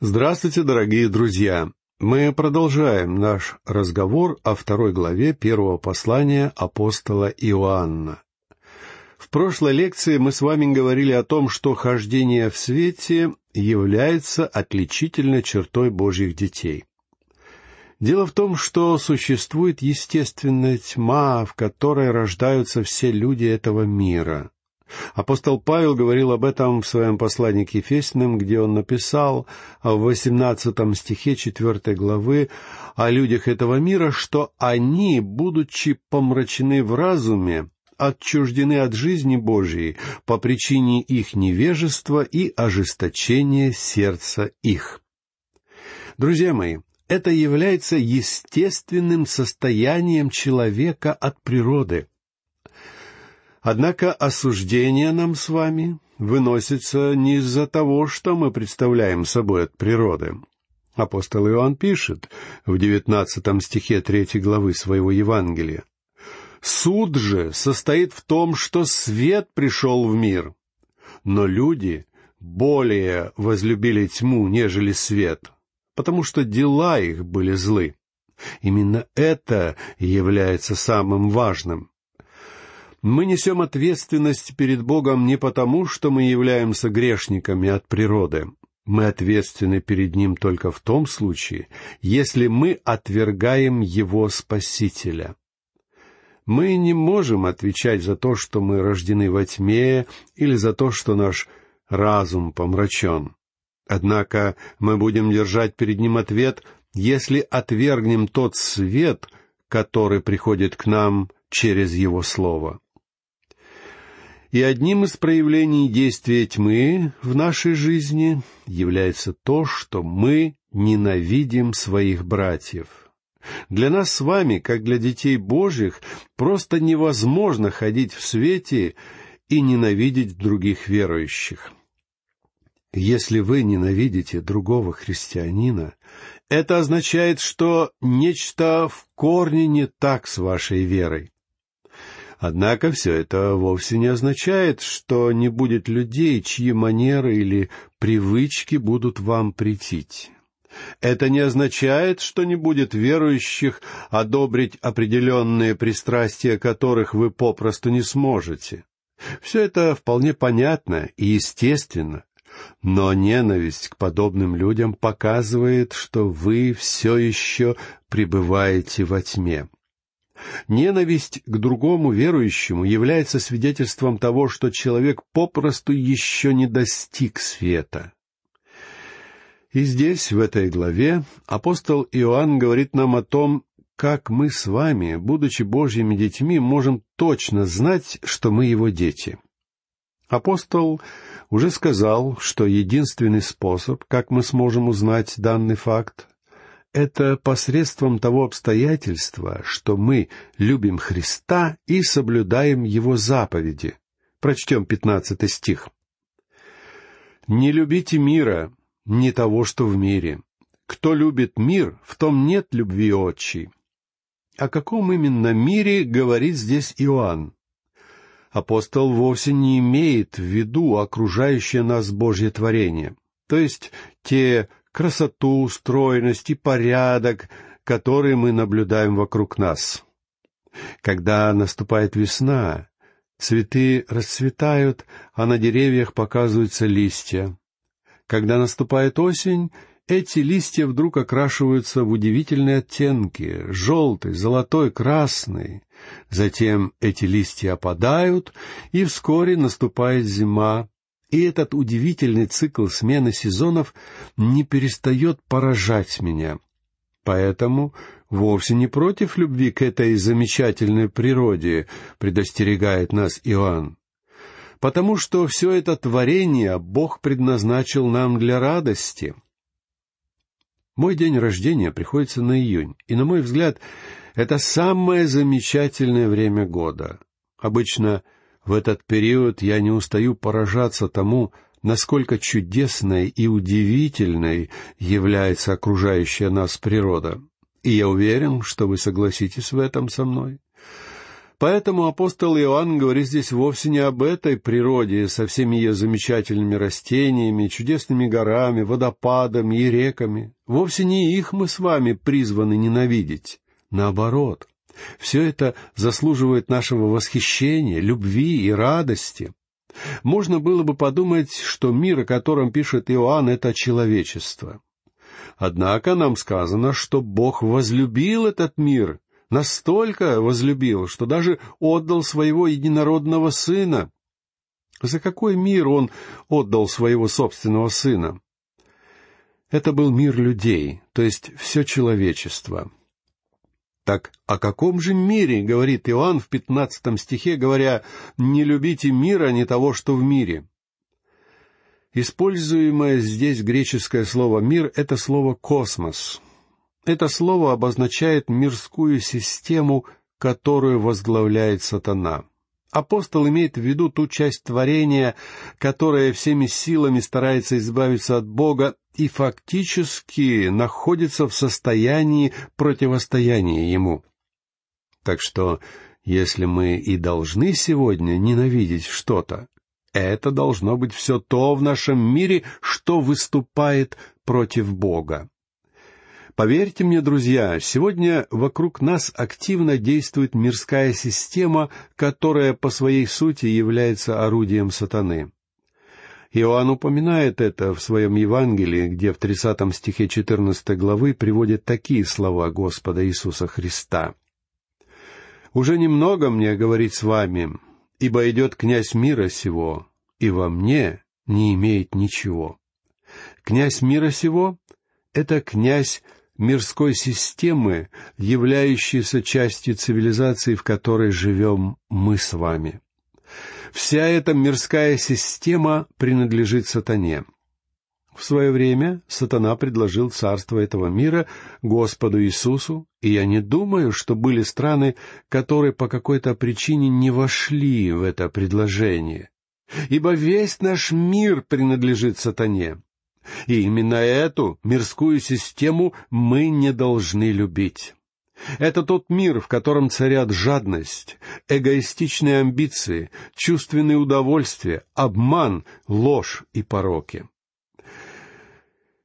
Здравствуйте, дорогие друзья! Мы продолжаем наш разговор о второй главе первого послания апостола Иоанна. В прошлой лекции мы с вами говорили о том, что хождение в свете является отличительной чертой Божьих детей. Дело в том, что существует естественная тьма, в которой рождаются все люди этого мира. Апостол Павел говорил об этом в своем послании к Ефесиным, где он написал в восемнадцатом стихе четвертой главы о людях этого мира, что они, будучи помрачены в разуме, отчуждены от жизни Божией по причине их невежества и ожесточения сердца их. Друзья мои, это является естественным состоянием человека от природы. Однако осуждение нам с вами выносится не из-за того, что мы представляем собой от природы. Апостол Иоанн пишет в девятнадцатом стихе третьей главы своего Евангелия. «Суд же состоит в том, что свет пришел в мир, но люди более возлюбили тьму, нежели свет, потому что дела их были злы. Именно это является самым важным. Мы несем ответственность перед Богом не потому, что мы являемся грешниками от природы. Мы ответственны перед Ним только в том случае, если мы отвергаем Его Спасителя. Мы не можем отвечать за то, что мы рождены во тьме, или за то, что наш разум помрачен. Однако мы будем держать перед ним ответ, если отвергнем тот свет, который приходит к нам через его слово. И одним из проявлений действия тьмы в нашей жизни является то, что мы ненавидим своих братьев. Для нас с вами, как для детей Божьих, просто невозможно ходить в свете и ненавидеть других верующих. Если вы ненавидите другого христианина, это означает, что нечто в корне не так с вашей верой. Однако все это вовсе не означает, что не будет людей, чьи манеры или привычки будут вам претить. Это не означает, что не будет верующих одобрить определенные пристрастия, которых вы попросту не сможете. Все это вполне понятно и естественно, но ненависть к подобным людям показывает, что вы все еще пребываете во тьме. Ненависть к другому верующему является свидетельством того, что человек попросту еще не достиг света. И здесь, в этой главе, апостол Иоанн говорит нам о том, как мы с вами, будучи Божьими детьми, можем точно знать, что мы его дети. Апостол уже сказал, что единственный способ, как мы сможем узнать данный факт, это посредством того обстоятельства, что мы любим Христа и соблюдаем Его заповеди. Прочтем пятнадцатый стих. «Не любите мира, не того, что в мире. Кто любит мир, в том нет любви отчей». О каком именно мире говорит здесь Иоанн? Апостол вовсе не имеет в виду окружающее нас Божье творение, то есть те красоту, стройность и порядок, которые мы наблюдаем вокруг нас. Когда наступает весна, цветы расцветают, а на деревьях показываются листья. Когда наступает осень, эти листья вдруг окрашиваются в удивительные оттенки — желтый, золотой, красный. Затем эти листья опадают, и вскоре наступает зима, и этот удивительный цикл смены сезонов не перестает поражать меня. Поэтому вовсе не против любви к этой замечательной природе, предостерегает нас Иоанн. Потому что все это творение Бог предназначил нам для радости. Мой день рождения приходится на июнь, и, на мой взгляд, это самое замечательное время года. Обычно в этот период я не устаю поражаться тому, насколько чудесной и удивительной является окружающая нас природа. И я уверен, что вы согласитесь в этом со мной. Поэтому апостол Иоанн говорит здесь вовсе не об этой природе со всеми ее замечательными растениями, чудесными горами, водопадами и реками. Вовсе не их мы с вами призваны ненавидеть. Наоборот, все это заслуживает нашего восхищения, любви и радости. Можно было бы подумать, что мир, о котором пишет Иоанн, — это человечество. Однако нам сказано, что Бог возлюбил этот мир настолько возлюбил, что даже отдал своего единородного сына. За какой мир он отдал своего собственного сына? Это был мир людей, то есть все человечество. Так о каком же мире, говорит Иоанн в пятнадцатом стихе, говоря, «Не любите мира, не того, что в мире». Используемое здесь греческое слово «мир» — это слово «космос», это слово обозначает мирскую систему, которую возглавляет сатана. Апостол имеет в виду ту часть творения, которая всеми силами старается избавиться от Бога и фактически находится в состоянии противостояния Ему. Так что, если мы и должны сегодня ненавидеть что-то, это должно быть все то в нашем мире, что выступает против Бога. Поверьте мне, друзья, сегодня вокруг нас активно действует мирская система, которая по своей сути является орудием сатаны. Иоанн упоминает это в своем Евангелии, где в 30 стихе 14 главы приводит такие слова Господа Иисуса Христа. «Уже немного мне говорить с вами, ибо идет князь мира сего, и во мне не имеет ничего». Князь мира сего — это князь мирской системы, являющейся частью цивилизации, в которой живем мы с вами. Вся эта мирская система принадлежит сатане. В свое время сатана предложил царство этого мира Господу Иисусу, и я не думаю, что были страны, которые по какой-то причине не вошли в это предложение. Ибо весь наш мир принадлежит сатане. И именно эту мирскую систему мы не должны любить. Это тот мир, в котором царят жадность, эгоистичные амбиции, чувственные удовольствия, обман, ложь и пороки.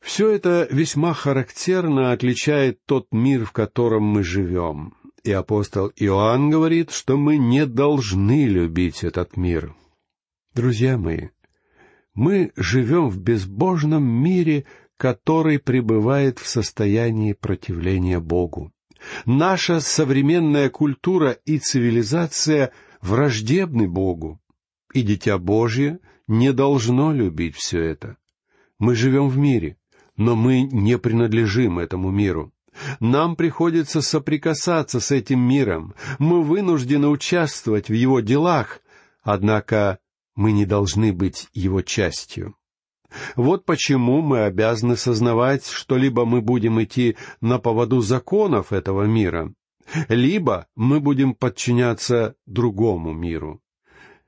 Все это весьма характерно отличает тот мир, в котором мы живем. И апостол Иоанн говорит, что мы не должны любить этот мир. Друзья мои, мы живем в безбожном мире, который пребывает в состоянии противления Богу. Наша современная культура и цивилизация враждебны Богу, и Дитя Божье не должно любить все это. Мы живем в мире, но мы не принадлежим этому миру. Нам приходится соприкасаться с этим миром, мы вынуждены участвовать в его делах, однако мы не должны быть его частью. Вот почему мы обязаны сознавать, что либо мы будем идти на поводу законов этого мира, либо мы будем подчиняться другому миру.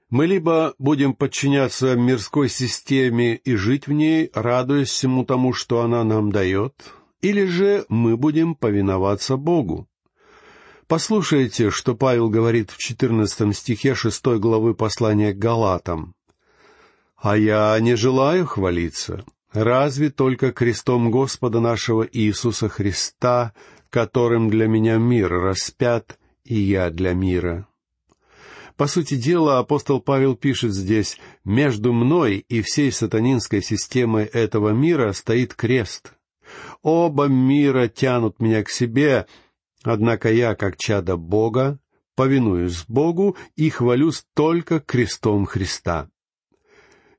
Мы либо будем подчиняться мирской системе и жить в ней, радуясь всему тому, что она нам дает, или же мы будем повиноваться Богу. Послушайте, что Павел говорит в четырнадцатом стихе шестой главы послания к Галатам. «А я не желаю хвалиться, разве только крестом Господа нашего Иисуса Христа, которым для меня мир распят, и я для мира». По сути дела, апостол Павел пишет здесь, «Между мной и всей сатанинской системой этого мира стоит крест. Оба мира тянут меня к себе, Однако я, как чадо Бога, повинуюсь Богу и хвалюсь только крестом Христа.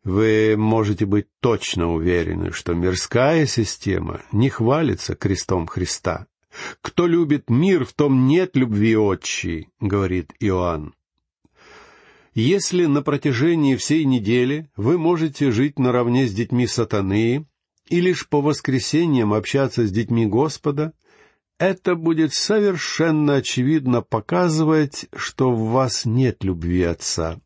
Вы можете быть точно уверены, что мирская система не хвалится крестом Христа. «Кто любит мир, в том нет любви отчей», — говорит Иоанн. Если на протяжении всей недели вы можете жить наравне с детьми сатаны и лишь по воскресеньям общаться с детьми Господа, это будет совершенно очевидно показывать, что в вас нет любви Отца.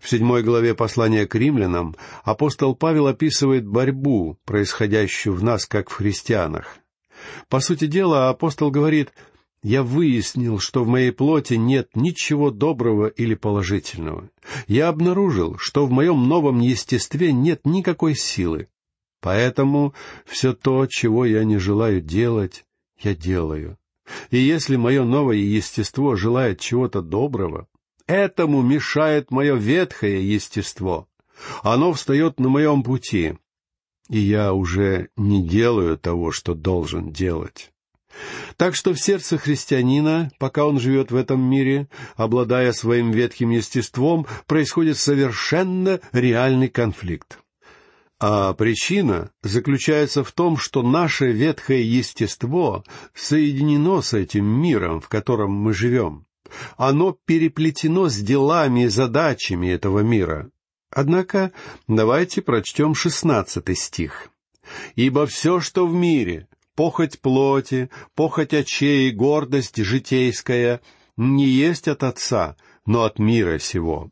В седьмой главе послания к римлянам апостол Павел описывает борьбу, происходящую в нас, как в христианах. По сути дела, апостол говорит, я выяснил, что в моей плоти нет ничего доброго или положительного. Я обнаружил, что в моем новом естестве нет никакой силы. Поэтому все то, чего я не желаю делать, я делаю. И если мое новое естество желает чего-то доброго, этому мешает мое ветхое естество. Оно встает на моем пути, и я уже не делаю того, что должен делать. Так что в сердце христианина, пока он живет в этом мире, обладая своим ветхим естеством, происходит совершенно реальный конфликт. А причина заключается в том, что наше ветхое естество соединено с этим миром, в котором мы живем. Оно переплетено с делами и задачами этого мира. Однако давайте прочтем шестнадцатый стих. «Ибо все, что в мире, похоть плоти, похоть очей, гордость житейская, не есть от Отца, но от мира сего».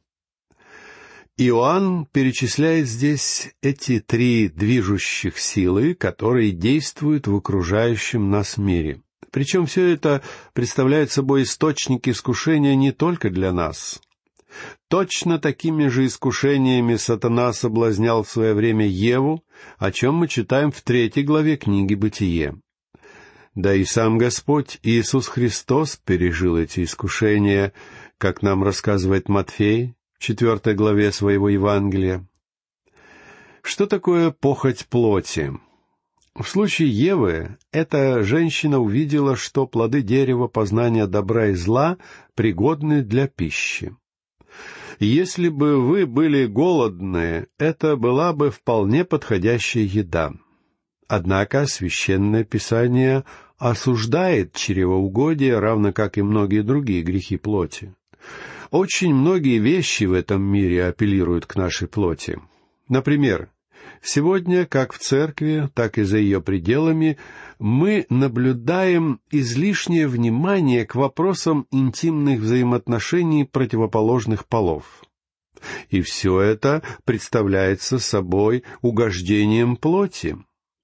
Иоанн перечисляет здесь эти три движущих силы, которые действуют в окружающем нас мире. Причем все это представляет собой источники искушения не только для нас. Точно такими же искушениями сатана соблазнял в свое время Еву, о чем мы читаем в третьей главе книги «Бытие». Да и сам Господь Иисус Христос пережил эти искушения, как нам рассказывает Матфей четвертой главе своего Евангелия. Что такое похоть плоти? В случае Евы эта женщина увидела, что плоды дерева познания добра и зла пригодны для пищи. Если бы вы были голодны, это была бы вполне подходящая еда. Однако священное писание осуждает чревоугодие, равно как и многие другие грехи плоти. Очень многие вещи в этом мире апеллируют к нашей плоти. Например, сегодня, как в церкви, так и за ее пределами, мы наблюдаем излишнее внимание к вопросам интимных взаимоотношений противоположных полов. И все это представляется собой угождением плоти.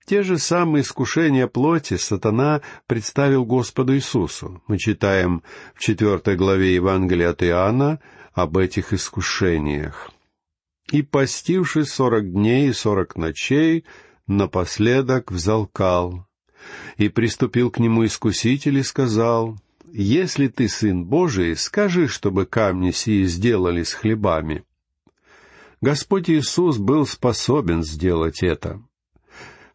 Те же самые искушения плоти сатана представил Господу Иисусу. Мы читаем в четвертой главе Евангелия от Иоанна об этих искушениях. «И, постившись сорок дней и сорок ночей, напоследок взалкал, и приступил к нему искуситель и сказал, «Если ты сын Божий, скажи, чтобы камни сии сделались хлебами». Господь Иисус был способен сделать это.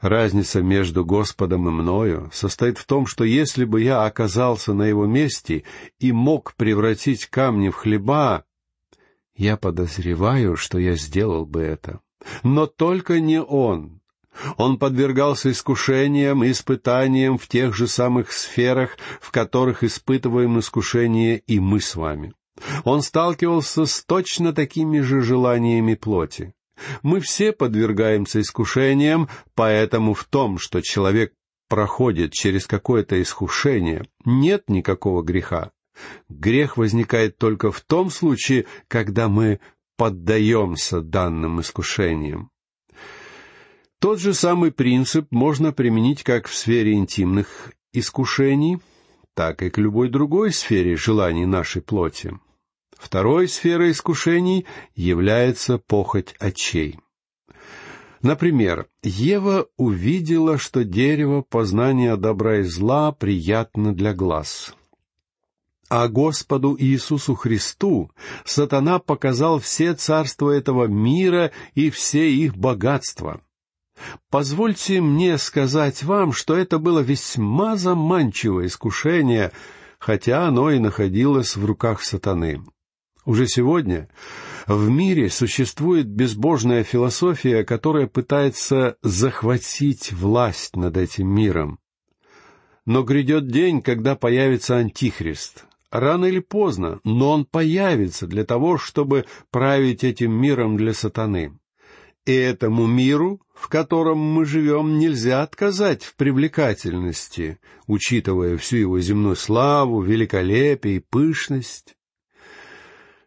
Разница между Господом и мною состоит в том, что если бы я оказался на его месте и мог превратить камни в хлеба, я подозреваю, что я сделал бы это. Но только не он. Он подвергался искушениям и испытаниям в тех же самых сферах, в которых испытываем искушение и мы с вами. Он сталкивался с точно такими же желаниями плоти. Мы все подвергаемся искушениям, поэтому в том, что человек проходит через какое-то искушение, нет никакого греха. Грех возникает только в том случае, когда мы поддаемся данным искушениям. Тот же самый принцип можно применить как в сфере интимных искушений, так и к любой другой сфере желаний нашей плоти. Второй сферой искушений является похоть очей. Например, Ева увидела, что дерево познания добра и зла приятно для глаз. А Господу Иисусу Христу сатана показал все царства этого мира и все их богатства. Позвольте мне сказать вам, что это было весьма заманчивое искушение, хотя оно и находилось в руках сатаны. Уже сегодня в мире существует безбожная философия, которая пытается захватить власть над этим миром. Но грядет день, когда появится Антихрист. Рано или поздно, но он появится для того, чтобы править этим миром для сатаны. И этому миру, в котором мы живем, нельзя отказать в привлекательности, учитывая всю его земную славу, великолепие и пышность.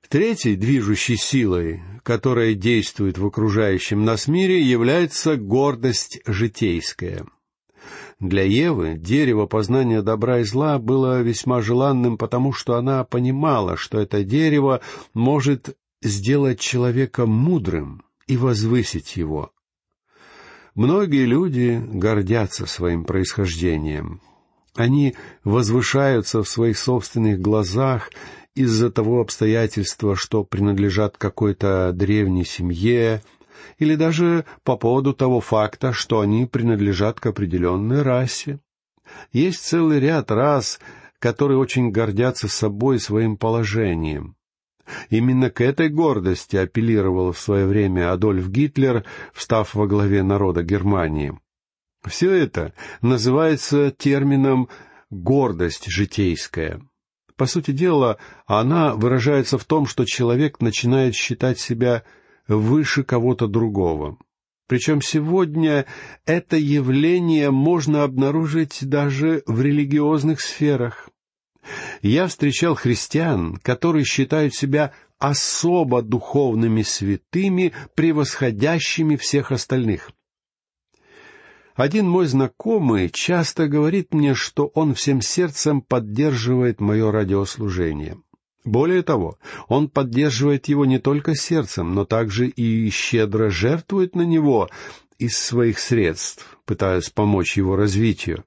Третьей движущей силой, которая действует в окружающем нас мире, является гордость житейская. Для Евы дерево познания добра и зла было весьма желанным, потому что она понимала, что это дерево может сделать человека мудрым и возвысить его. Многие люди гордятся своим происхождением. Они возвышаются в своих собственных глазах из-за того обстоятельства, что принадлежат какой-то древней семье, или даже по поводу того факта, что они принадлежат к определенной расе. Есть целый ряд рас, которые очень гордятся собой и своим положением. Именно к этой гордости апеллировал в свое время Адольф Гитлер, встав во главе народа Германии. Все это называется термином «гордость житейская». По сути дела, она выражается в том, что человек начинает считать себя выше кого-то другого. Причем сегодня это явление можно обнаружить даже в религиозных сферах. Я встречал христиан, которые считают себя особо духовными святыми, превосходящими всех остальных. Один мой знакомый часто говорит мне, что он всем сердцем поддерживает мое радиослужение. Более того, он поддерживает его не только сердцем, но также и щедро жертвует на него из своих средств, пытаясь помочь его развитию.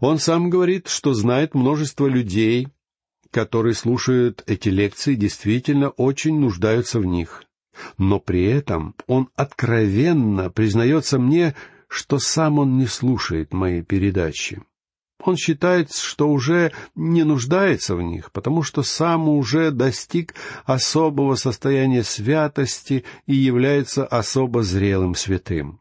Он сам говорит, что знает множество людей, которые слушают эти лекции, действительно очень нуждаются в них. Но при этом он откровенно признается мне, что сам он не слушает мои передачи. Он считает, что уже не нуждается в них, потому что сам уже достиг особого состояния святости и является особо зрелым святым.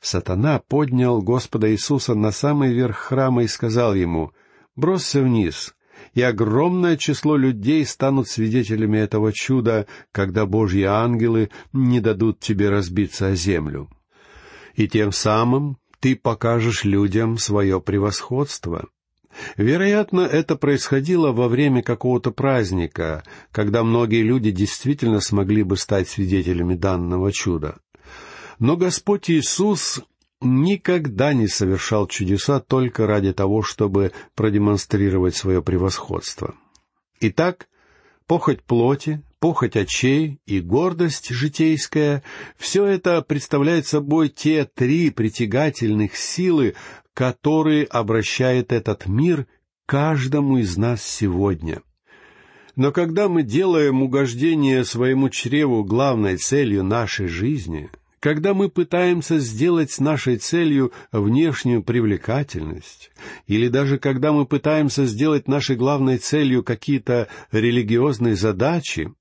Сатана поднял Господа Иисуса на самый верх храма и сказал ему, «Бросься вниз, и огромное число людей станут свидетелями этого чуда, когда Божьи ангелы не дадут тебе разбиться о землю» и тем самым ты покажешь людям свое превосходство. Вероятно, это происходило во время какого-то праздника, когда многие люди действительно смогли бы стать свидетелями данного чуда. Но Господь Иисус никогда не совершал чудеса только ради того, чтобы продемонстрировать свое превосходство. Итак, похоть плоти, похоть очей и гордость житейская — все это представляет собой те три притягательных силы, которые обращает этот мир каждому из нас сегодня. Но когда мы делаем угождение своему чреву главной целью нашей жизни — когда мы пытаемся сделать нашей целью внешнюю привлекательность, или даже когда мы пытаемся сделать нашей главной целью какие-то религиозные задачи,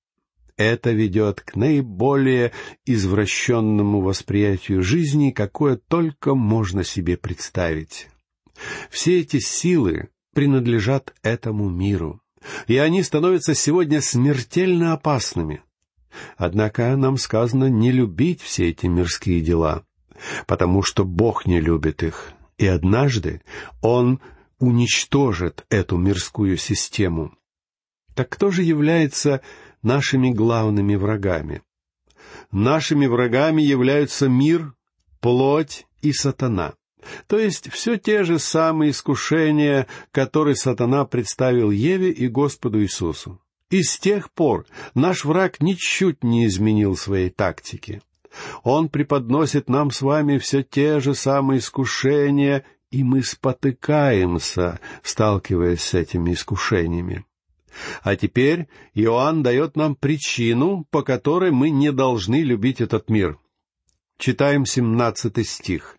это ведет к наиболее извращенному восприятию жизни, какое только можно себе представить. Все эти силы принадлежат этому миру, и они становятся сегодня смертельно опасными — Однако нам сказано не любить все эти мирские дела, потому что Бог не любит их, и однажды Он уничтожит эту мирскую систему. Так кто же является нашими главными врагами? Нашими врагами являются мир, плоть и сатана. То есть все те же самые искушения, которые сатана представил Еве и Господу Иисусу. И с тех пор наш враг ничуть не изменил своей тактики. Он преподносит нам с вами все те же самые искушения, и мы спотыкаемся, сталкиваясь с этими искушениями. А теперь Иоанн дает нам причину, по которой мы не должны любить этот мир. Читаем семнадцатый стих.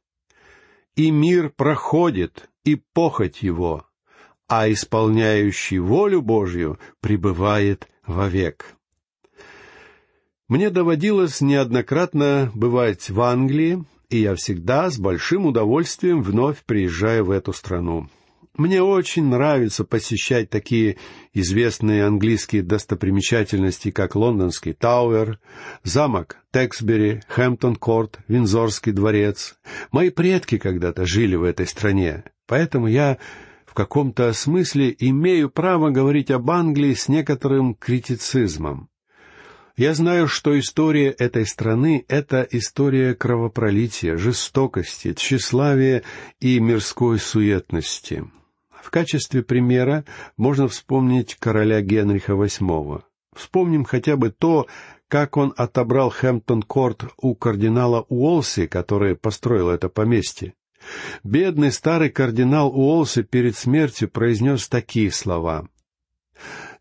«И мир проходит, и похоть его, а исполняющий волю Божью пребывает вовек. Мне доводилось неоднократно бывать в Англии, и я всегда с большим удовольствием вновь приезжаю в эту страну. Мне очень нравится посещать такие известные английские достопримечательности, как лондонский Тауэр, замок Тексбери, Хэмптон-Корт, Винзорский дворец. Мои предки когда-то жили в этой стране, поэтому я в каком-то смысле имею право говорить об Англии с некоторым критицизмом. Я знаю, что история этой страны — это история кровопролития, жестокости, тщеславия и мирской суетности. В качестве примера можно вспомнить короля Генриха VIII. Вспомним хотя бы то, как он отобрал Хэмптон-Корт у кардинала Уолси, который построил это поместье. Бедный старый кардинал Уолси перед смертью произнес такие слова.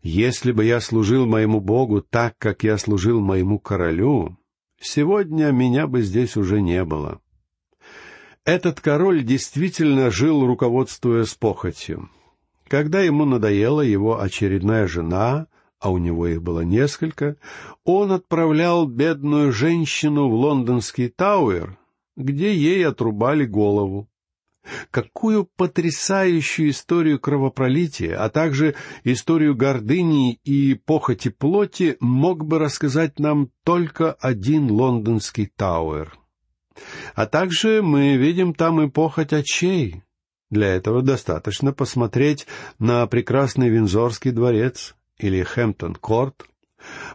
Если бы я служил моему Богу так, как я служил моему королю, сегодня меня бы здесь уже не было. Этот король действительно жил, руководствуясь похотью. Когда ему надоела его очередная жена, а у него их было несколько, он отправлял бедную женщину в лондонский Тауэр, где ей отрубали голову. Какую потрясающую историю кровопролития, а также историю гордыни и похоти плоти мог бы рассказать нам только один лондонский Тауэр. А также мы видим там и похоть очей. Для этого достаточно посмотреть на прекрасный Винзорский дворец или Хэмптон-Корт.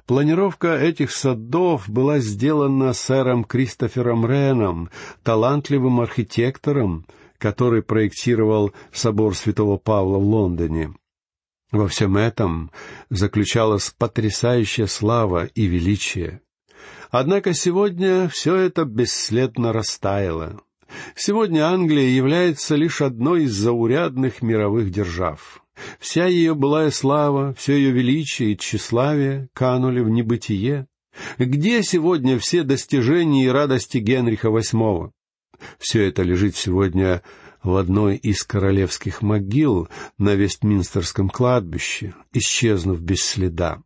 Планировка этих садов была сделана сэром Кристофером Реном, талантливым архитектором, который проектировал собор святого Павла в Лондоне. Во всем этом заключалась потрясающая слава и величие. Однако сегодня все это бесследно растаяло. Сегодня Англия является лишь одной из заурядных мировых держав. Вся ее былая слава, все ее величие и тщеславие канули в небытие. Где сегодня все достижения и радости Генриха VIII? Все это лежит сегодня в одной из королевских могил на Вестминстерском кладбище, исчезнув без следа.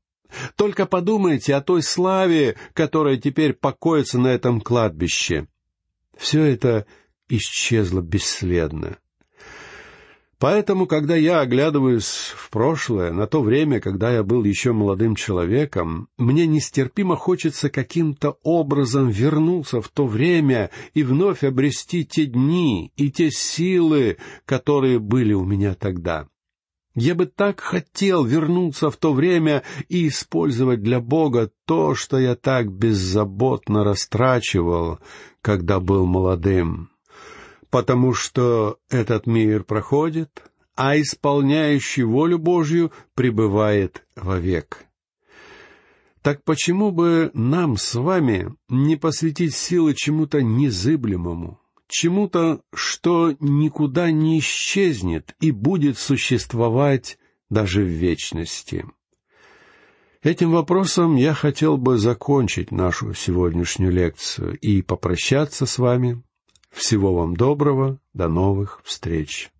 Только подумайте о той славе, которая теперь покоится на этом кладбище. Все это исчезло бесследно. Поэтому, когда я оглядываюсь в прошлое, на то время, когда я был еще молодым человеком, мне нестерпимо хочется каким-то образом вернуться в то время и вновь обрести те дни и те силы, которые были у меня тогда. Я бы так хотел вернуться в то время и использовать для Бога то, что я так беззаботно растрачивал, когда был молодым потому что этот мир проходит, а исполняющий волю Божью пребывает вовек. Так почему бы нам с вами не посвятить силы чему-то незыблемому, чему-то, что никуда не исчезнет и будет существовать даже в вечности? Этим вопросом я хотел бы закончить нашу сегодняшнюю лекцию и попрощаться с вами всего вам доброго, до новых встреч.